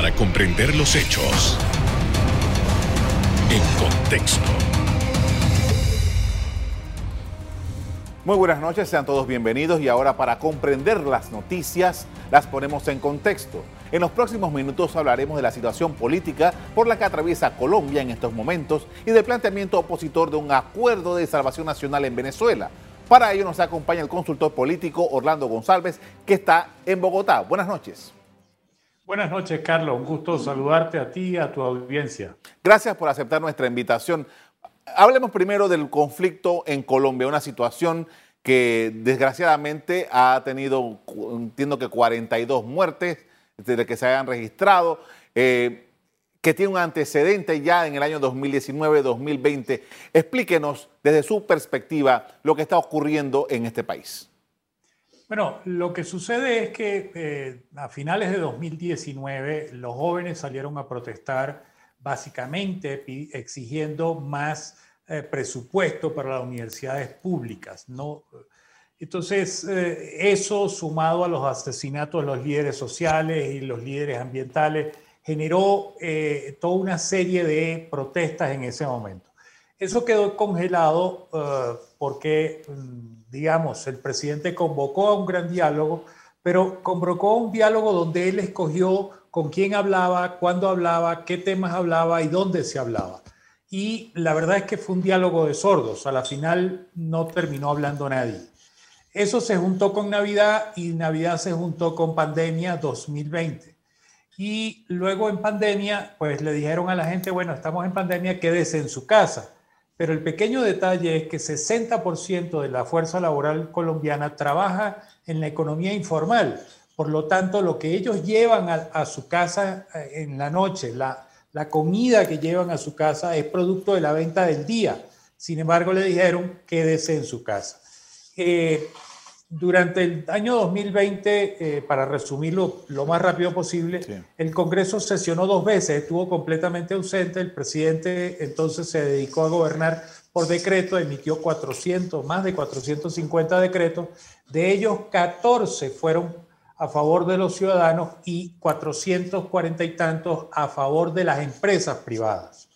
para comprender los hechos en contexto. Muy buenas noches, sean todos bienvenidos y ahora para comprender las noticias las ponemos en contexto. En los próximos minutos hablaremos de la situación política por la que atraviesa Colombia en estos momentos y del planteamiento opositor de un acuerdo de salvación nacional en Venezuela. Para ello nos acompaña el consultor político Orlando González, que está en Bogotá. Buenas noches. Buenas noches, Carlos. Un gusto saludarte a ti y a tu audiencia. Gracias por aceptar nuestra invitación. Hablemos primero del conflicto en Colombia, una situación que desgraciadamente ha tenido, entiendo que 42 muertes desde que se hayan registrado, eh, que tiene un antecedente ya en el año 2019-2020. Explíquenos desde su perspectiva lo que está ocurriendo en este país. Bueno, lo que sucede es que eh, a finales de 2019 los jóvenes salieron a protestar básicamente exigiendo más eh, presupuesto para las universidades públicas. ¿no? Entonces, eh, eso sumado a los asesinatos de los líderes sociales y los líderes ambientales, generó toda una serie de protestas en ese momento. Eso quedó congelado porque mm, digamos, el presidente convocó a un gran diálogo, pero convocó un diálogo donde él escogió con quién hablaba, cuándo hablaba, qué temas hablaba y dónde se hablaba. Y la verdad es que fue un diálogo de sordos. A la final no terminó hablando nadie. Eso se juntó con Navidad y Navidad se juntó con pandemia 2020. Y luego en pandemia, pues le dijeron a la gente, bueno, estamos en pandemia, quédese en su casa. Pero el pequeño detalle es que 60% de la fuerza laboral colombiana trabaja en la economía informal. Por lo tanto, lo que ellos llevan a, su casa eh, en la noche, la, comida que llevan a su casa es producto de la venta del día. Sin embargo, le dijeron quédese en su casa. Eh, durante el año 2020, eh, para resumirlo lo más rápido posible, el Congreso sesionó dos veces, estuvo completamente ausente, el presidente entonces se dedicó a gobernar por decreto, emitió 400, más de 450 decretos, de ellos 14 fueron a favor de los ciudadanos y 440 y tantos a favor de las empresas privadas.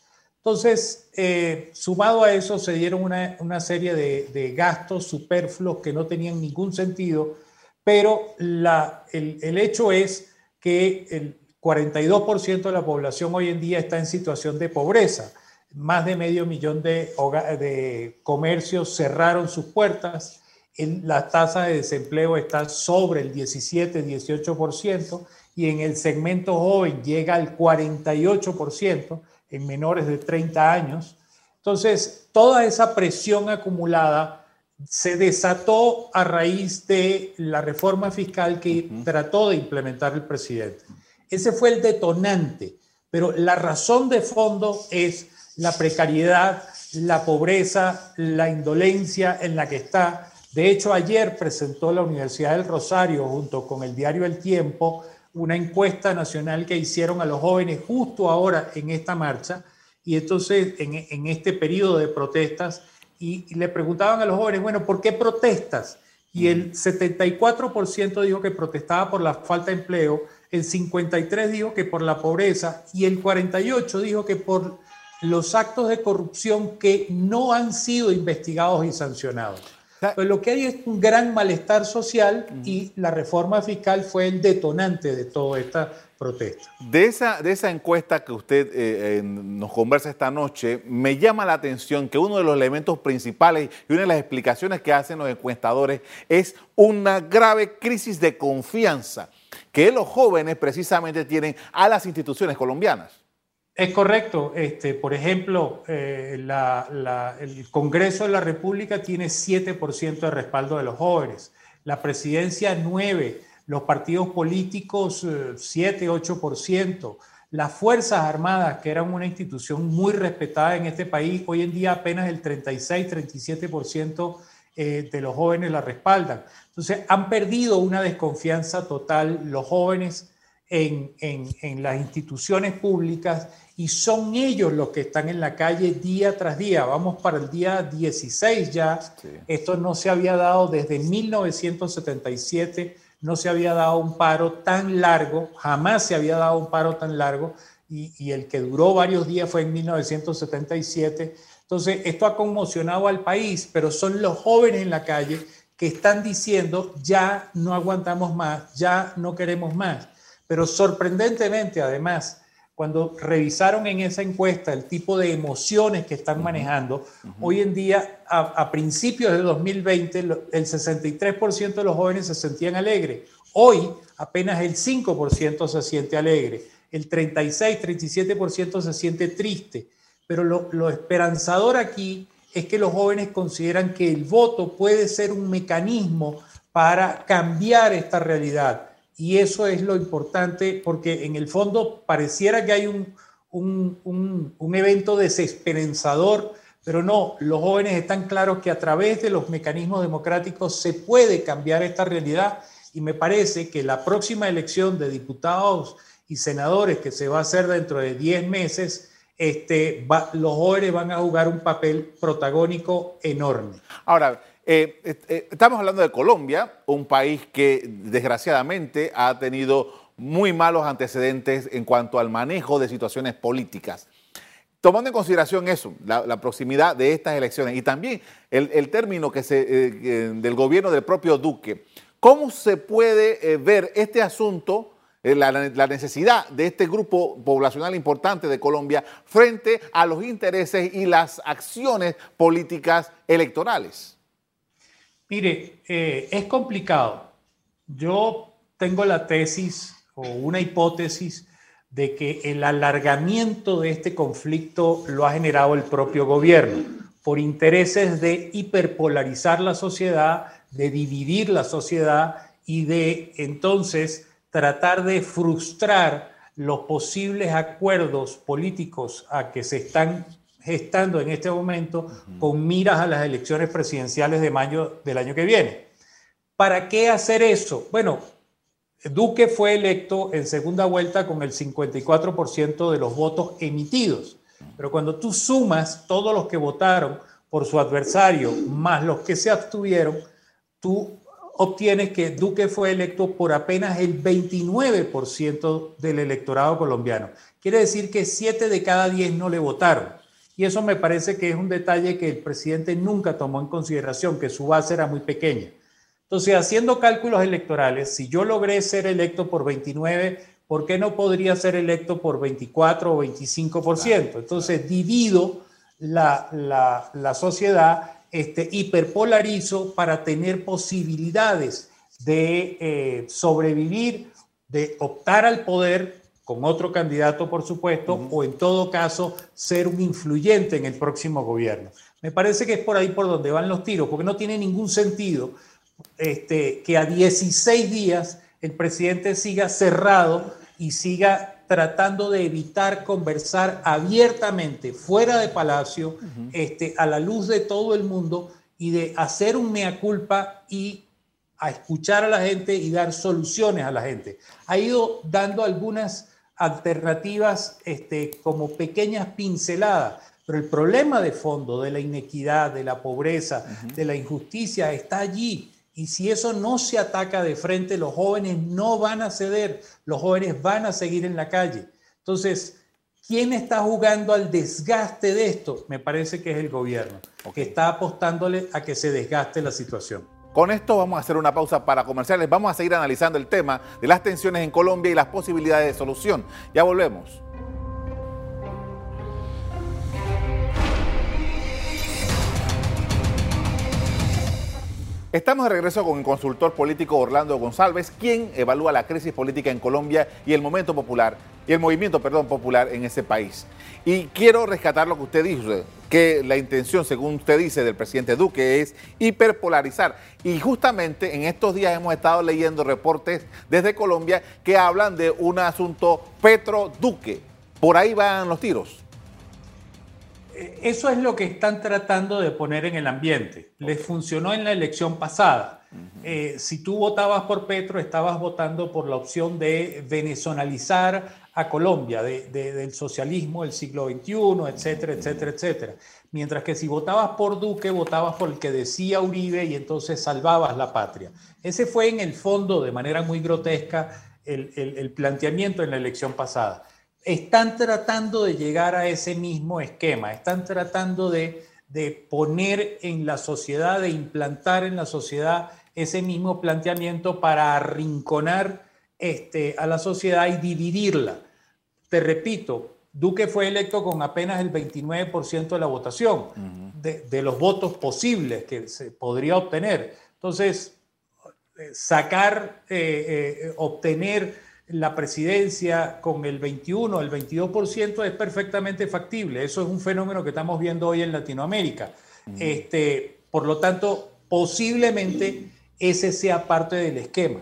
Entonces, eh, sumado a eso, se dieron una, serie de, gastos superfluos que no tenían ningún sentido, pero el, hecho es que el 42% de la población hoy en día está en situación de pobreza. Más de medio millón de, de comercios cerraron sus puertas. la tasa de desempleo está sobre el 17-18% y en el segmento joven llega al 48% en menores de 30 años. Entonces, toda esa presión acumulada se desató a raíz de la reforma fiscal que trató de implementar el presidente. Ese fue el detonante, pero la razón de fondo es la precariedad, la pobreza, la indolencia en la que está. De hecho, ayer presentó la Universidad del Rosario junto con el diario El Tiempo una encuesta nacional que hicieron a los jóvenes justo ahora en esta marcha y entonces en, este periodo de protestas y, le preguntaban a los jóvenes, bueno, ¿por qué protestas? Y el 74% dijo que protestaba por la falta de empleo, el 53% dijo que por la pobreza y el 48% dijo que por los actos de corrupción que no han sido investigados y sancionados. Pues lo que hay es un gran malestar social y la reforma fiscal fue el detonante de toda esta protesta. De esa, de esa encuesta que usted eh, nos conversa esta noche, me llama la atención que uno de los elementos principales y una de las explicaciones que hacen los encuestadores es una grave crisis de confianza que los jóvenes precisamente tienen a las instituciones colombianas. Es correcto. Este, por ejemplo, eh, el Congreso de la República tiene 7% de respaldo de los jóvenes, la presidencia 9%, los partidos políticos 7, eh, 8%, las Fuerzas Armadas, que eran una institución muy respetada en este país, hoy en día apenas el 36, 37% eh, de los jóvenes la respaldan. Entonces, han perdido una desconfianza total los jóvenes en, en las instituciones públicas y son ellos los que están en la calle día tras día. Vamos para el día 16 ya. Esto no se había dado desde 1977, no se había dado un paro tan largo, jamás se había dado un paro tan largo, y, el que duró varios días fue en 1977. Entonces, esto ha conmocionado al país, pero son los jóvenes en la calle que están diciendo, ya no aguantamos más, ya no queremos más. Pero sorprendentemente, además, cuando revisaron en esa encuesta el tipo de emociones que están manejando, hoy en día, a, principios de 2020, el 63% de los jóvenes se sentían alegres. Hoy, apenas el 5% se siente alegre. El 36, 37% se siente triste. Pero lo, lo esperanzador aquí es que los jóvenes consideran que el voto puede ser un mecanismo para cambiar esta realidad y eso es lo importante porque en el fondo pareciera que hay un, un, evento desesperanzador, pero no, los jóvenes están claros que a través de los mecanismos democráticos se puede cambiar esta realidad y me parece que la próxima elección de diputados y senadores que se va a hacer dentro de 10 meses, este, los jóvenes van a jugar un papel protagónico enorme. Ahora, eh, eh, estamos hablando de Colombia, un país que desgraciadamente ha tenido muy malos antecedentes en cuanto al manejo de situaciones políticas. Tomando en consideración eso, la, proximidad de estas elecciones y también el, término que se, eh, del gobierno del propio Duque, ¿cómo se puede ver este asunto, la, la necesidad de este grupo poblacional importante de Colombia frente a los intereses y las acciones políticas electorales? Mire, eh, es complicado. Yo tengo la tesis o una hipótesis de que el alargamiento de este conflicto lo ha generado el propio gobierno por intereses de hiperpolarizar la sociedad, de dividir la sociedad y de entonces tratar de frustrar los posibles acuerdos políticos a que se están gestando en este momento con miras a las elecciones presidenciales de mayo del año que viene. ¿Para qué hacer eso? Bueno, Duque fue electo en segunda vuelta con el 54% de los votos emitidos, pero cuando tú sumas todos los que votaron por su adversario más los que se abstuvieron, tú obtienes que Duque fue electo por apenas el 29% del electorado colombiano. Quiere decir que 7 de cada 10 no le votaron. Y eso me parece que es un detalle que el presidente nunca tomó en consideración, que su base era muy pequeña. Entonces, haciendo cálculos electorales, si yo logré ser electo por 29, ¿por qué no podría ser electo por 24 o 25%? Entonces, divido la, la, sociedad, este, hiperpolarizo para tener posibilidades de eh, sobrevivir, de optar al poder con otro candidato, por supuesto, o en todo caso ser un influyente en el próximo gobierno. Me parece que es por ahí por donde van los tiros, porque no tiene ningún sentido este, que a 16 días el presidente siga cerrado y siga tratando de evitar conversar abiertamente fuera de Palacio, este, a la luz de todo el mundo y de hacer un mea culpa y a escuchar a la gente y dar soluciones a la gente. Ha ido dando algunas alternativas este, como pequeñas pinceladas, pero el problema de fondo de la inequidad, de la pobreza, de la injusticia está allí. Y si eso no se ataca de frente, los jóvenes no van a ceder, los jóvenes van a seguir en la calle. Entonces, ¿quién está jugando al desgaste de esto? Me parece que es el gobierno, que está apostándole a que se desgaste la situación. Con esto vamos a hacer una pausa para comerciales. Vamos a seguir analizando el tema de las tensiones en Colombia y las posibilidades de solución. Ya volvemos. Estamos de regreso con el consultor político Orlando González, quien evalúa la crisis política en Colombia y el momento popular y el movimiento, perdón, popular en ese país. Y quiero rescatar lo que usted dice, que la intención, según usted dice, del presidente Duque es hiperpolarizar. Y justamente en estos días hemos estado leyendo reportes desde Colombia que hablan de un asunto Petro-Duque. Por ahí van los tiros. Eso es lo que están tratando de poner en el ambiente. Les funcionó en la elección pasada. Eh, si tú votabas por Petro, estabas votando por la opción de venezonalizar a Colombia del socialismo del siglo XXI, etcétera, etcétera, etcétera. Mientras que si votabas por Duque, votabas por el que decía Uribe y entonces salvabas la patria. Ese fue en el fondo, de manera muy grotesca, el, planteamiento en la elección pasada. Están tratando de llegar a ese mismo esquema, están tratando de, de poner en la sociedad, de implantar en la sociedad ese mismo planteamiento para arrinconar este, a la sociedad y dividirla. Te repito, Duque fue electo con apenas el 29% de la votación, de, los votos posibles que se podría obtener. Entonces, eh, sacar, eh, eh, obtener la presidencia con el 21, el 22% es perfectamente factible. Eso es un fenómeno que estamos viendo hoy en Latinoamérica. este, por lo tanto, posiblemente ese sea parte del esquema.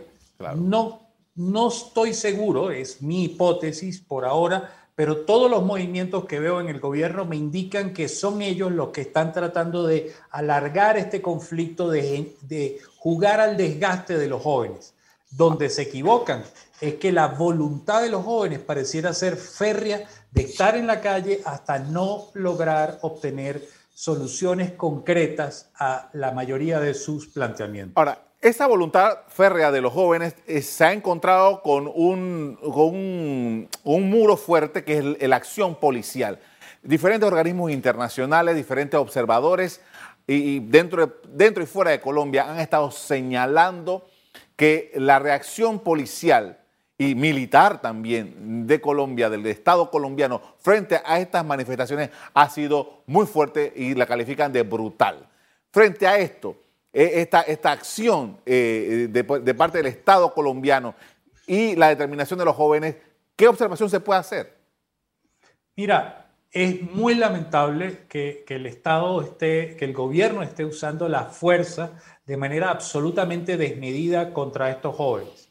No, no estoy seguro, es mi hipótesis por ahora, pero todos los movimientos que veo en el gobierno me indican que son ellos los que están tratando de alargar este conflicto, de, jugar al desgaste de los jóvenes. Donde se equivocan es que la voluntad de los jóvenes pareciera ser férrea de estar en la calle hasta no lograr obtener soluciones concretas a la mayoría de sus planteamientos. Ahora, esa voluntad férrea de los jóvenes eh, se ha encontrado con un, un, muro fuerte que es la acción policial. Diferentes organismos internacionales, diferentes observadores y, dentro, dentro y fuera de Colombia han estado señalando que la reacción policial y militar también de Colombia, del Estado colombiano, frente a estas manifestaciones ha sido muy fuerte y la califican de brutal. Frente a esto, eh, esta, esta acción eh, de, parte del Estado colombiano y la determinación de los jóvenes, ¿qué observación se puede hacer? Mira, es muy lamentable que, el Estado esté, que el gobierno esté usando la fuerza de manera absolutamente desmedida contra estos jóvenes.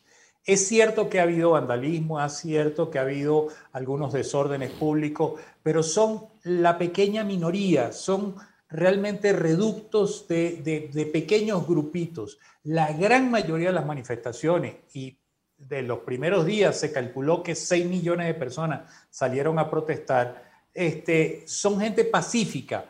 Es cierto que ha habido vandalismo, es cierto que ha habido algunos desórdenes públicos, pero son la pequeña minoría, son realmente reductos de, pequeños grupitos. La gran mayoría de las manifestaciones y de los primeros días se calculó que 6 millones de personas salieron a protestar, este, son gente pacífica.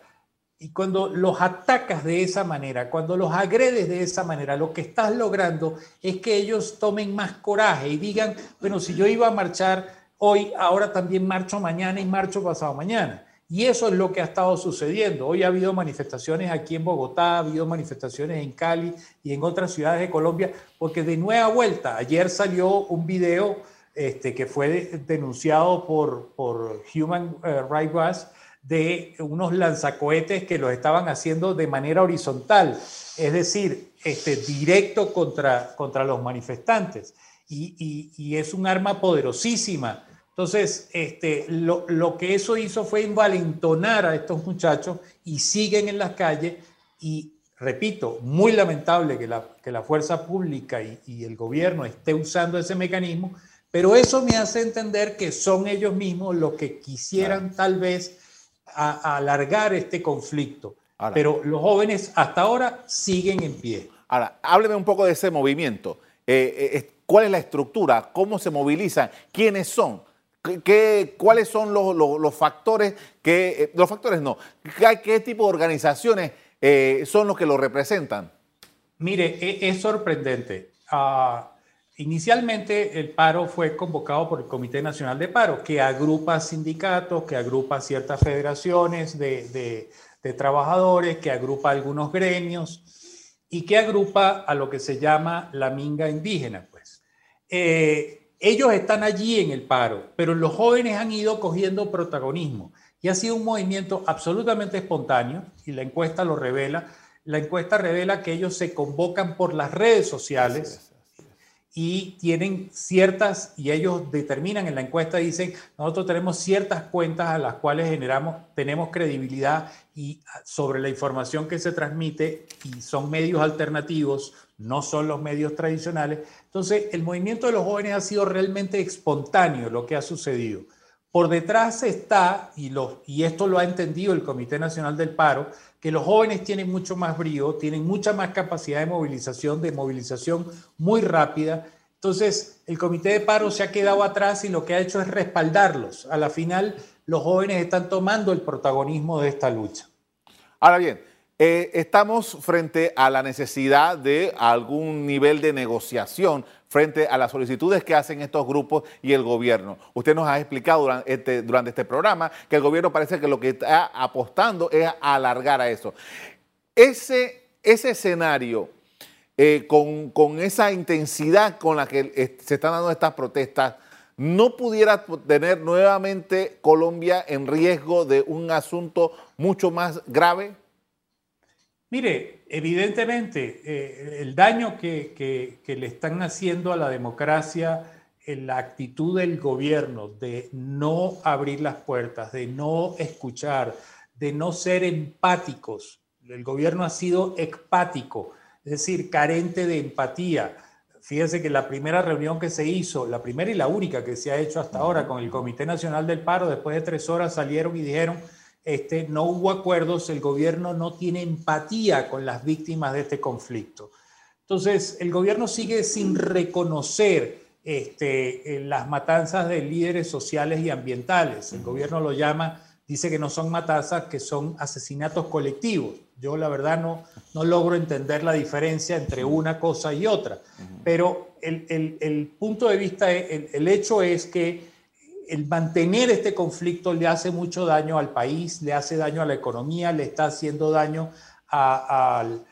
Y cuando los atacas de esa manera, cuando los agredes de esa manera, lo que estás logrando es que ellos tomen más coraje y digan, bueno, si yo iba a marchar hoy, ahora también marcho mañana y marcho pasado mañana. Y eso es lo que ha estado sucediendo. Hoy ha habido manifestaciones aquí en Bogotá, ha habido manifestaciones en Cali y en otras ciudades de Colombia, porque de nueva vuelta, ayer salió un video este, que fue denunciado por, por Human eh, Rights Watch de unos lanzacohetes que los estaban haciendo de manera horizontal, es decir, este, directo contra, contra los manifestantes. y, y es un arma poderosísima. Entonces, este, lo, que eso hizo fue envalentonar a estos muchachos y siguen en las calles. Y, repito, muy lamentable que la, que la fuerza pública y, el gobierno esté usando ese mecanismo, pero eso me hace entender que son ellos mismos los que quisieran tal vez alargar este conflicto. pero los jóvenes hasta ahora siguen en pie. Ahora, hábleme un poco de ese movimiento. Eh, eh, ¿Cuál es la estructura? ¿Cómo se movilizan? ¿Quiénes son? ¿Qué, ¿Cuáles son los, factores que, eh, los factores no, qué, tipo de organizaciones son los que lo representan? Mire, e, es, sorprendente. Ah, inicialmente el paro fue convocado por el Comité Nacional de Paro, que agrupa sindicatos, que agrupa ciertas federaciones de, trabajadores, que agrupa algunos gremios y que agrupa a lo que se llama la minga indígena. Pues. Eh, ellos están allí en el paro, pero los jóvenes han ido cogiendo protagonismo y ha sido un movimiento absolutamente espontáneo y la encuesta lo revela. La encuesta revela que ellos se convocan por las redes sociales y tienen ciertas, y ellos determinan en la encuesta, dicen, nosotros tenemos ciertas cuentas a las cuales generamos, tenemos credibilidad y sobre la información que se transmite y son medios alternativos, no son los medios tradicionales. Entonces, el movimiento de los jóvenes ha sido realmente espontáneo lo que ha sucedido. Por detrás está, y, esto lo ha entendido el Comité Nacional del Paro, que los jóvenes tienen mucho más brío, tienen mucha más capacidad de movilización, de movilización muy rápida, Entonces, el comité de paro se ha quedado atrás y lo que ha hecho es respaldarlos. A la final, los jóvenes están tomando el protagonismo de esta lucha. Ahora bien, eh, estamos frente a la necesidad de algún nivel de negociación frente a las solicitudes que hacen estos grupos y el gobierno. Usted nos ha explicado durante este, este programa que el gobierno parece que lo que está apostando es alargar a eso. Ese, ese escenario eh, con, esa intensidad con la que eh, se están dando estas protestas, ¿no pudiera tener nuevamente Colombia en riesgo de un asunto mucho más grave? Mire, evidentemente eh, el daño que, le están haciendo a la democracia en la actitud del gobierno de no abrir las puertas, de no escuchar, de no ser empáticos. El gobierno ha sido empático es decir, carente de empatía. Fíjense que la primera reunión que se hizo, la primera y la única que se ha hecho hasta ahora con el Comité Nacional del Paro, después de tres horas salieron y dijeron, este, no hubo acuerdos, el gobierno no tiene empatía con las víctimas de este conflicto. Entonces, el gobierno sigue sin reconocer este, las matanzas de líderes sociales y ambientales. El gobierno lo llama, dice que no son matanzas, que son asesinatos colectivos. Yo la verdad no, no logro entender la diferencia entre una cosa y otra, pero el, punto de vista, el, hecho es que el mantener este conflicto le hace mucho daño al país, le hace daño a la economía, le está haciendo daño al,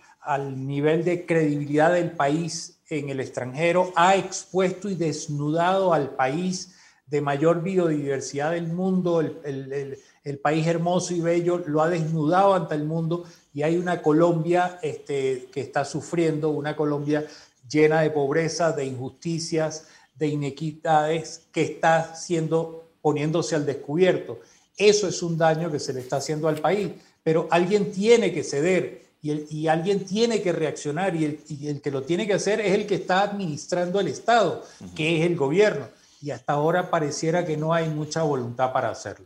nivel de credibilidad del país en el extranjero, ha expuesto y desnudado al país de mayor biodiversidad del mundo, el, país hermoso y bello, lo ha desnudado ante el mundo y hay una Colombia este, que está sufriendo, una Colombia llena de pobreza, de injusticias, de inequidades, que está siendo, poniéndose al descubierto. Eso es un daño que se le está haciendo al país, pero alguien tiene que ceder y, alguien tiene que reaccionar y el, y el, que lo tiene que hacer es el que está administrando el Estado, que es el gobierno. Y hasta ahora pareciera que no hay mucha voluntad para hacerlo.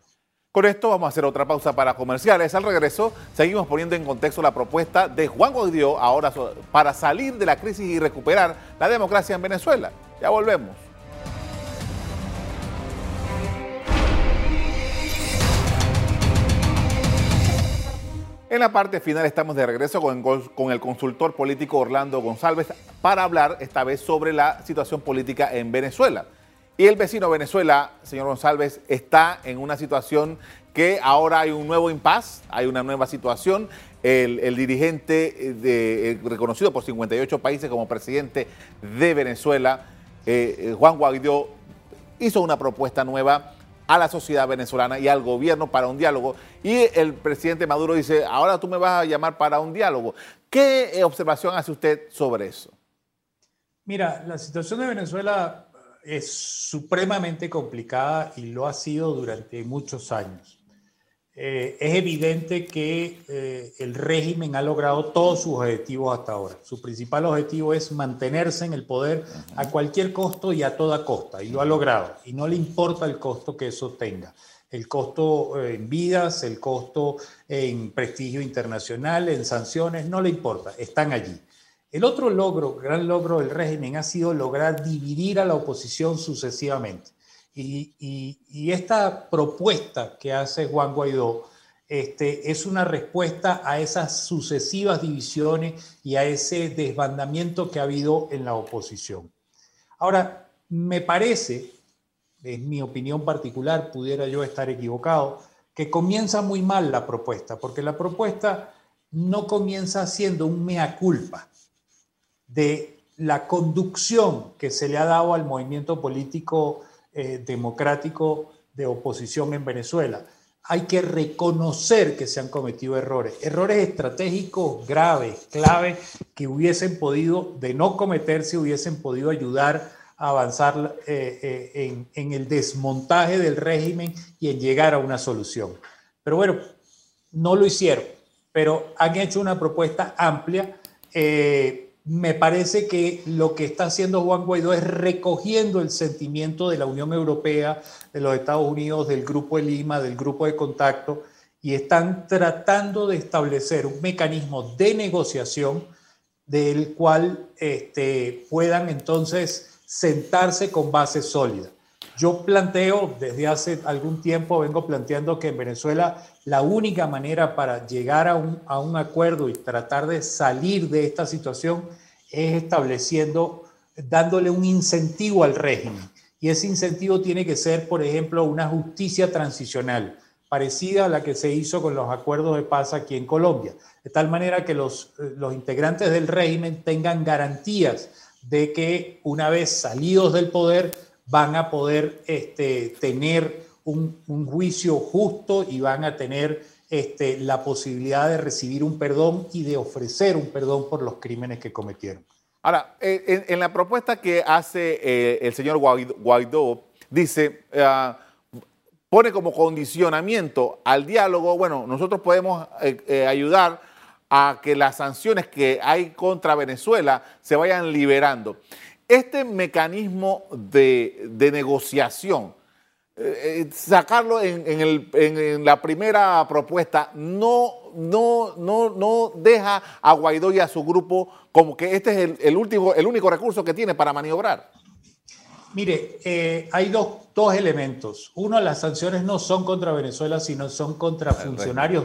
Con esto vamos a hacer otra pausa para comerciales. Al regreso, seguimos poniendo en contexto la propuesta de Juan Guaidó ahora para salir de la crisis y recuperar la democracia en Venezuela. Ya volvemos. En la parte final estamos de regreso con, el consultor político Orlando González para hablar esta vez sobre la situación política en Venezuela. Y el vecino Venezuela, señor González, está en una situación que ahora hay un nuevo impas, hay una nueva situación. El, dirigente eh, eh, reconocido por 58 países como presidente de Venezuela, eh, Juan Guaidó, hizo una propuesta nueva a la sociedad venezolana y al gobierno para un diálogo. Y el presidente Maduro dice, ahora tú me vas a llamar para un diálogo. ¿Qué observación hace usted sobre eso? Mira, la situación de Venezuela es supremamente complicada y lo ha sido durante muchos años. Eh, es evidente que eh, el régimen ha logrado todos sus objetivos hasta ahora. Su principal objetivo es mantenerse en el poder a cualquier costo y a toda costa, y lo ha logrado. Y no le importa el costo que eso tenga. El costo eh, en vidas, el costo en prestigio internacional, en sanciones, no le importa, están allí. El otro logro, gran logro del régimen, ha sido lograr dividir a la oposición sucesivamente. Y, esta propuesta que hace Juan Guaidó este, es una respuesta a esas sucesivas divisiones y a ese desbandamiento que ha habido en la oposición. Ahora, me parece, en mi opinión particular, pudiera yo estar equivocado, que comienza muy mal la propuesta, porque la propuesta no comienza siendo un mea culpa de la conducción que se le ha dado al movimiento político eh, democrático de oposición en Venezuela. Hay que reconocer que se han cometido errores, errores estratégicos graves, claves, que hubiesen podido, de no cometerse, hubiesen podido ayudar a avanzar eh, eh, en, en, el desmontaje del régimen y en llegar a una solución. Pero bueno, no lo hicieron, pero han hecho una propuesta amplia me parece que lo que está haciendo Juan Guaidó es recogiendo el sentimiento de la Unión Europea, de los Estados Unidos, del Grupo de Lima, del Grupo de Contacto, y están tratando de establecer un mecanismo de negociación del cual este, puedan entonces sentarse con base sólida. Yo planteo, desde hace algún tiempo vengo planteando que en Venezuela la única manera para llegar a un, acuerdo y tratar de salir de esta situación es estableciendo, dándole un incentivo al régimen. Y ese incentivo tiene que ser, por ejemplo, una justicia transicional, parecida a la que se hizo con los acuerdos de paz aquí en Colombia, de tal manera que los, los integrantes del régimen tengan garantías de que una vez salidos del poder van a poder este, tener un, juicio justo y van a tener este, la posibilidad de recibir un perdón y de ofrecer un perdón por los crímenes que cometieron. Ahora, en, la propuesta que hace eh, el señor Guaidó, dice, ah, pone como condicionamiento al diálogo, bueno, nosotros podemos eh, eh, ayudar a que las sanciones que hay contra Venezuela se vayan liberando. Este mecanismo de, negociación, eh, sacarlo en, la primera propuesta, no, no, no, no deja a Guaidó y a su grupo como que este es el, último, el único recurso que tiene para maniobrar. Mire, eh, hay dos, elementos. Uno, las sanciones no son contra Venezuela, sino son contra funcionarios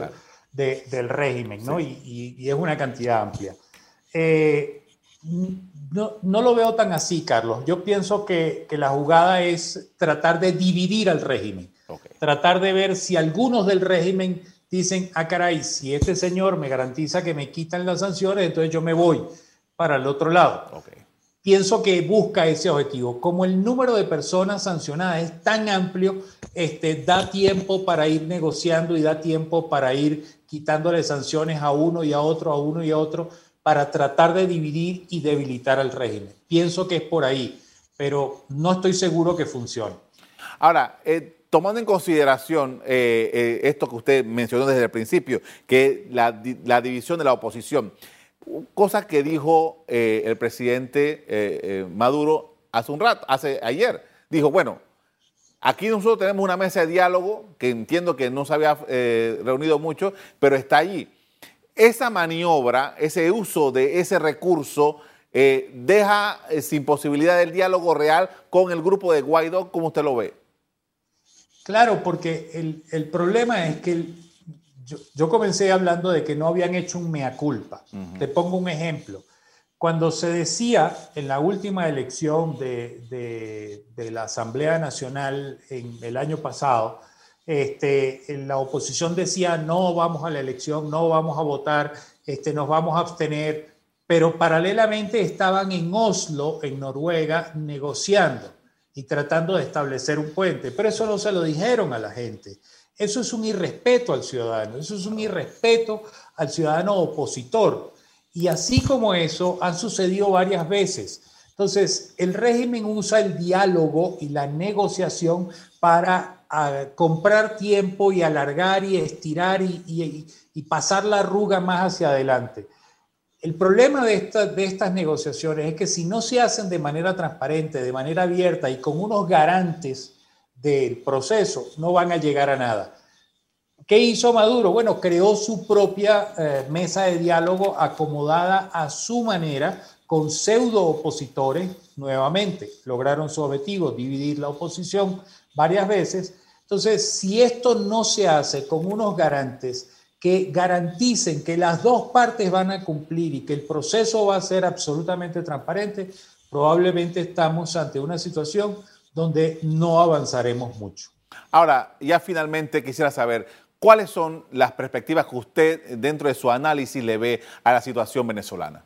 del régimen, ¿no? Y, es una cantidad amplia. Eh, no, no, lo veo tan así, Carlos. Yo pienso que, que la jugada es tratar de dividir al régimen. Tratar de ver si algunos del régimen dicen, ah, caray, si este señor me garantiza que me quitan las sanciones, entonces yo me voy para el otro lado pienso que busca ese objetivo. Como el número de personas sancionadas es tan amplio, este, da tiempo para ir negociando y da tiempo para ir quitándole sanciones a uno y a otro, a uno y a otro, para tratar de dividir y debilitar al régimen. Pienso que es por ahí, pero no estoy seguro que funcione. Ahora, eh, tomando en consideración eh, eh, esto que usted mencionó desde el principio, que la, la división de la oposición, cosa que dijo el presidente Maduro hace un rato, hace ayer. Dijo, bueno, aquí nosotros tenemos una mesa de diálogo que entiendo que no se había reunido mucho, pero está allí. Esa maniobra, ese uso de ese recurso, deja sin posibilidad del diálogo real con el grupo de Guaidó, como usted lo ve. Claro, porque el, el problema es que el, yo, comencé hablando de que no habían hecho un mea culpa. Te pongo un ejemplo. Cuando se decía en la última elección de, la Asamblea Nacional en el año pasado, este, la oposición decía no vamos a la elección, no vamos a votar, este, nos vamos a abstener, pero paralelamente estaban en Oslo, en Noruega, negociando y tratando de establecer un puente, pero eso no se lo dijeron a la gente. Eso es un irrespeto al ciudadano, eso es un irrespeto al ciudadano opositor. Y así como eso, han sucedido varias veces. Entonces, el régimen usa el diálogo y la negociación para ah, comprar tiempo y alargar y estirar y, pasar la arruga más hacia adelante. El problema de, de estas negociaciones es que si no se hacen de manera transparente, de manera abierta y con unos garantes, del proceso, no van a llegar a nada. ¿Qué hizo Maduro? Bueno, creó su propia eh, mesa de diálogo acomodada a su manera, con pseudo opositores, nuevamente. Lograron su objetivo, dividir la oposición varias veces. Entonces, si esto no se hace con unos garantes que garanticen que las dos partes van a cumplir y que el proceso va a ser absolutamente transparente, probablemente estamos ante una situación donde no avanzaremos mucho. Ahora, ya finalmente quisiera saber, ¿cuáles son las perspectivas que usted dentro de su análisis le ve a la situación venezolana?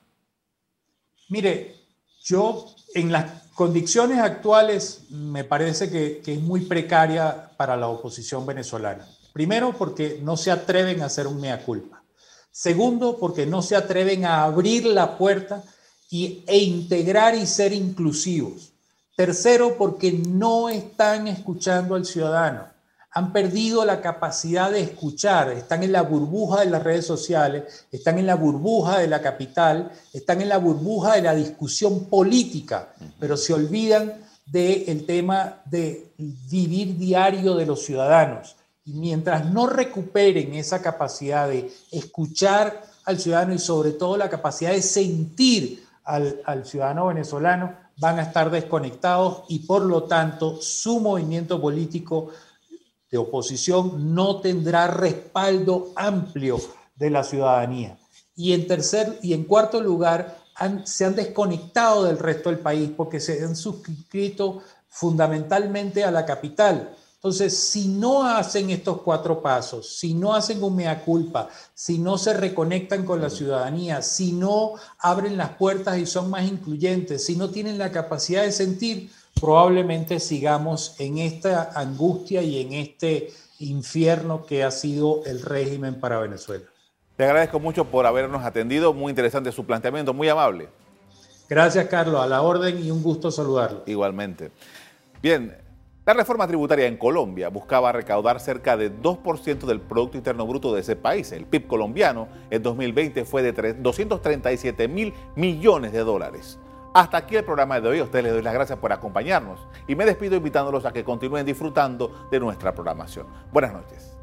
Mire, yo en las condiciones actuales me parece que, es muy precaria para la oposición venezolana. Primero, porque no se atreven a hacer un mea culpa. Segundo, porque no se atreven a abrir la puerta y, e integrar y ser inclusivos. Tercero, porque no están escuchando al ciudadano. Han perdido la capacidad de escuchar, están en la burbuja de las redes sociales, están en la burbuja de la capital, están en la burbuja de la discusión política, pero se olvidan del tema de vivir diario de los ciudadanos. Y mientras no recuperen esa capacidad de escuchar al ciudadano y sobre todo la capacidad de sentir al, al ciudadano venezolano, van a estar desconectados y por lo tanto su movimiento político de oposición no tendrá respaldo amplio de la ciudadanía. Y en tercer y en cuarto lugar, se han desconectado del resto del país porque se han suscrito fundamentalmente a la capital. Entonces, si no hacen estos cuatro pasos, si no hacen un mea culpa, si no se reconectan con la ciudadanía, si no abren las puertas y son más incluyentes, si no tienen la capacidad de sentir, probablemente sigamos en esta angustia y en este infierno que ha sido el régimen para Venezuela. Te agradezco mucho por habernos atendido. Muy interesante su planteamiento, muy amable. Gracias, Carlos. A la orden y un gusto saludarlo. Igualmente. Bien, la reforma tributaria en Colombia buscaba recaudar cerca de 2% del Producto Interno Bruto de ese país. El PIB colombiano en 2020 fue de 237 mil millones de dólares. Hasta aquí el programa de hoy. A ustedes les doy las gracias por acompañarnos y me despido invitándolos a que continúen disfrutando de nuestra programación. Buenas noches.